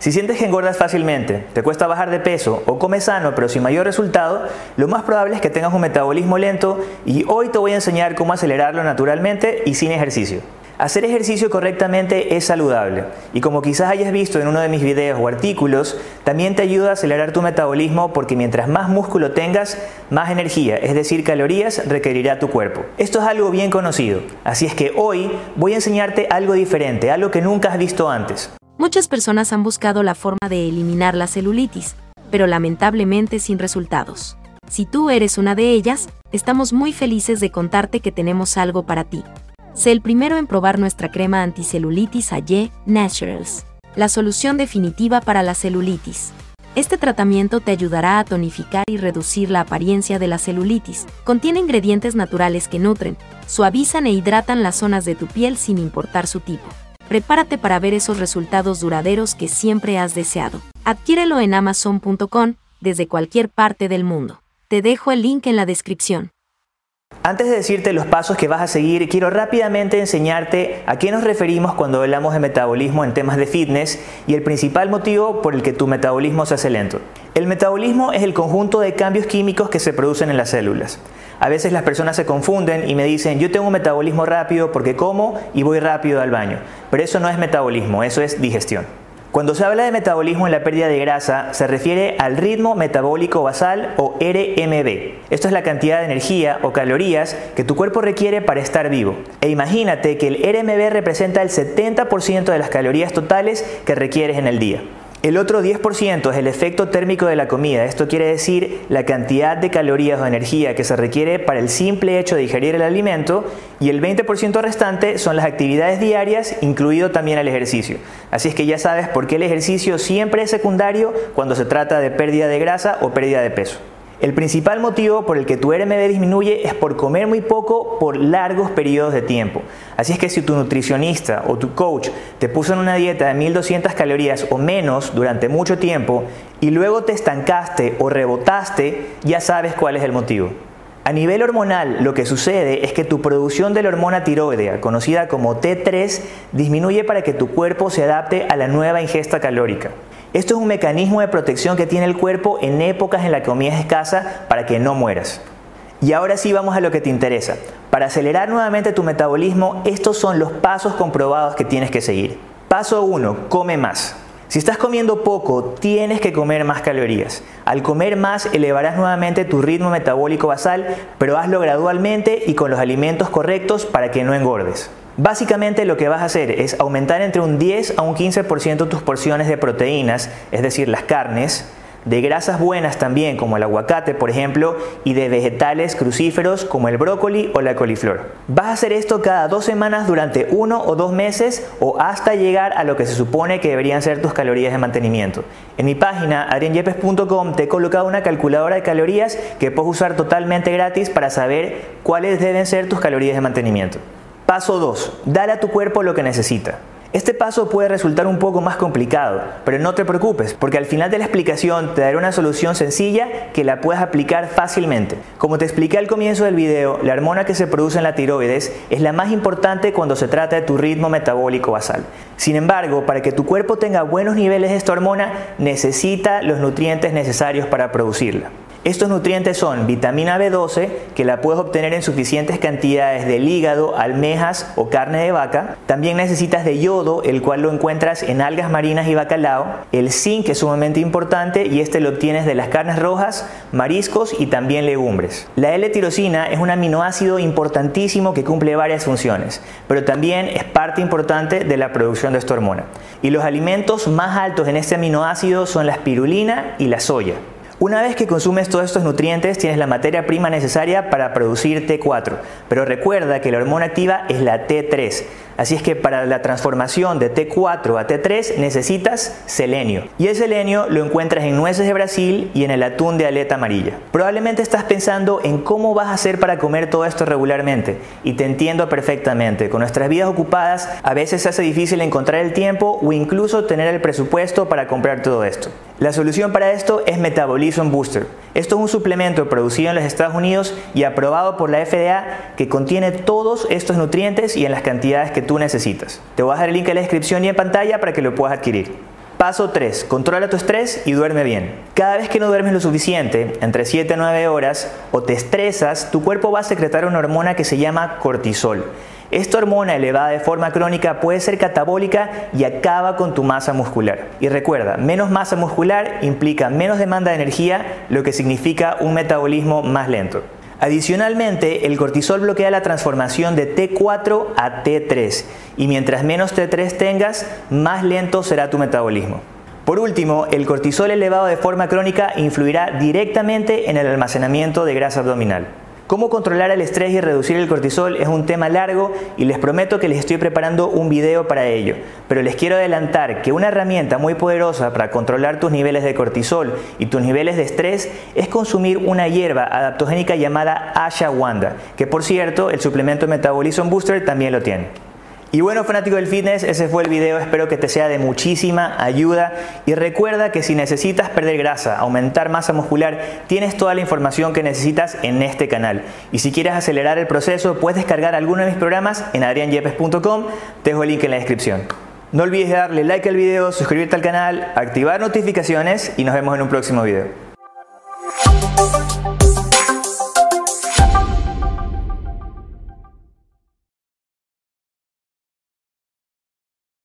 Si sientes que engordas fácilmente, te cuesta bajar de peso o comes sano pero sin mayor resultado, lo más probable es que tengas un metabolismo lento y hoy te voy a enseñar cómo acelerarlo naturalmente y sin ejercicio. Hacer ejercicio correctamente es saludable y como quizás hayas visto en uno de mis videos o artículos, también te ayuda a acelerar tu metabolismo porque mientras más músculo tengas, más energía, es decir, calorías, requerirá tu cuerpo. Esto es algo bien conocido, así es que hoy voy a enseñarte algo diferente, algo que nunca has visto antes. Muchas personas han buscado la forma de eliminar la celulitis, pero lamentablemente sin resultados. Si tú eres una de ellas, estamos muy felices de contarte que tenemos algo para ti. Sé el primero en probar nuestra crema anticelulitis AYE Naturals, la solución definitiva para la celulitis. Este tratamiento te ayudará a tonificar y reducir la apariencia de la celulitis. Contiene ingredientes naturales que nutren, suavizan e hidratan las zonas de tu piel sin importar su tipo prepárate para ver esos resultados duraderos que siempre has deseado. Adquiérelo en amazon.com desde cualquier parte del mundo. Te dejo el link en la descripción. Antes de decirte los pasos que vas a seguir, quiero rápidamente enseñarte a qué nos referimos cuando hablamos de metabolismo en temas de fitness y el principal motivo por el que tu metabolismo se hace lento. El metabolismo es el conjunto de cambios químicos que se producen en las células. A veces las personas se confunden y me dicen, yo tengo un metabolismo rápido porque como y voy rápido al baño. Pero eso no es metabolismo, eso es digestión. Cuando se habla de metabolismo en la pérdida de grasa, se refiere al ritmo metabólico basal o RMB. Esto es la cantidad de energía o calorías que tu cuerpo requiere para estar vivo. E imagínate que el RMB representa el 70% de las calorías totales que requieres en el día. El otro 10% es el efecto térmico de la comida. Esto quiere decir la cantidad de calorías o energía que se requiere para el simple hecho de digerir el alimento y el 20% restante son las actividades diarias, incluido también el ejercicio. Así es que ya sabes por qué el ejercicio siempre es secundario cuando se trata de pérdida de grasa o pérdida de peso. El principal motivo por el que tu RMB disminuye es por comer muy poco por largos periodos de tiempo. Así es que si tu nutricionista o tu coach te puso en una dieta de 1200 calorías o menos durante mucho tiempo y luego te estancaste o rebotaste, ya sabes cuál es el motivo. A nivel hormonal, lo que sucede es que tu producción de la hormona tiroidea, conocida como T3, disminuye para que tu cuerpo se adapte a la nueva ingesta calórica. Esto es un mecanismo de protección que tiene el cuerpo en épocas en las que comida es escasa para que no mueras. Y ahora sí vamos a lo que te interesa. Para acelerar nuevamente tu metabolismo, estos son los pasos comprobados que tienes que seguir. Paso 1. Come más. Si estás comiendo poco, tienes que comer más calorías. Al comer más, elevarás nuevamente tu ritmo metabólico basal, pero hazlo gradualmente y con los alimentos correctos para que no engordes. Básicamente lo que vas a hacer es aumentar entre un 10 a un 15% tus porciones de proteínas, es decir, las carnes, de grasas buenas también como el aguacate por ejemplo y de vegetales crucíferos como el brócoli o la coliflor. Vas a hacer esto cada dos semanas durante uno o dos meses o hasta llegar a lo que se supone que deberían ser tus calorías de mantenimiento. En mi página adrianyepes.com te he colocado una calculadora de calorías que puedes usar totalmente gratis para saber cuáles deben ser tus calorías de mantenimiento. Paso 2. Dale a tu cuerpo lo que necesita. Este paso puede resultar un poco más complicado, pero no te preocupes, porque al final de la explicación te daré una solución sencilla que la puedes aplicar fácilmente. Como te expliqué al comienzo del video, la hormona que se produce en la tiroides es la más importante cuando se trata de tu ritmo metabólico basal. Sin embargo, para que tu cuerpo tenga buenos niveles de esta hormona, necesita los nutrientes necesarios para producirla. Estos nutrientes son vitamina B12, que la puedes obtener en suficientes cantidades del hígado, almejas o carne de vaca. También necesitas de yodo, el cual lo encuentras en algas marinas y bacalao. El zinc es sumamente importante y este lo obtienes de las carnes rojas, mariscos y también legumbres. La L-tirosina es un aminoácido importantísimo que cumple varias funciones, pero también es parte importante de la producción de esta hormona. Y los alimentos más altos en este aminoácido son la espirulina y la soya. Una vez que consumes todos estos nutrientes, tienes la materia prima necesaria para producir T4, pero recuerda que la hormona activa es la T3. Así es que para la transformación de T4 a T3 necesitas selenio. Y el selenio lo encuentras en nueces de Brasil y en el atún de aleta amarilla. Probablemente estás pensando en cómo vas a hacer para comer todo esto regularmente. Y te entiendo perfectamente. Con nuestras vidas ocupadas a veces se hace difícil encontrar el tiempo o incluso tener el presupuesto para comprar todo esto. La solución para esto es Metabolism Booster. Esto es un suplemento producido en los Estados Unidos y aprobado por la FDA que contiene todos estos nutrientes y en las cantidades que tú necesitas. Te voy a dejar el link en la descripción y en pantalla para que lo puedas adquirir. Paso 3. Controla tu estrés y duerme bien. Cada vez que no duermes lo suficiente, entre 7 a 9 horas, o te estresas, tu cuerpo va a secretar una hormona que se llama cortisol. Esta hormona elevada de forma crónica puede ser catabólica y acaba con tu masa muscular. Y recuerda, menos masa muscular implica menos demanda de energía, lo que significa un metabolismo más lento. Adicionalmente, el cortisol bloquea la transformación de T4 a T3 y mientras menos T3 tengas, más lento será tu metabolismo. Por último, el cortisol elevado de forma crónica influirá directamente en el almacenamiento de grasa abdominal. Cómo controlar el estrés y reducir el cortisol es un tema largo y les prometo que les estoy preparando un video para ello. Pero les quiero adelantar que una herramienta muy poderosa para controlar tus niveles de cortisol y tus niveles de estrés es consumir una hierba adaptogénica llamada ashwagandha, que por cierto el suplemento Metabolism Booster también lo tiene. Y bueno, fanático del fitness, ese fue el video, espero que te sea de muchísima ayuda y recuerda que si necesitas perder grasa, aumentar masa muscular, tienes toda la información que necesitas en este canal. Y si quieres acelerar el proceso, puedes descargar alguno de mis programas en adrianyepes.com, te dejo el link en la descripción. No olvides darle like al video, suscribirte al canal, activar notificaciones y nos vemos en un próximo video.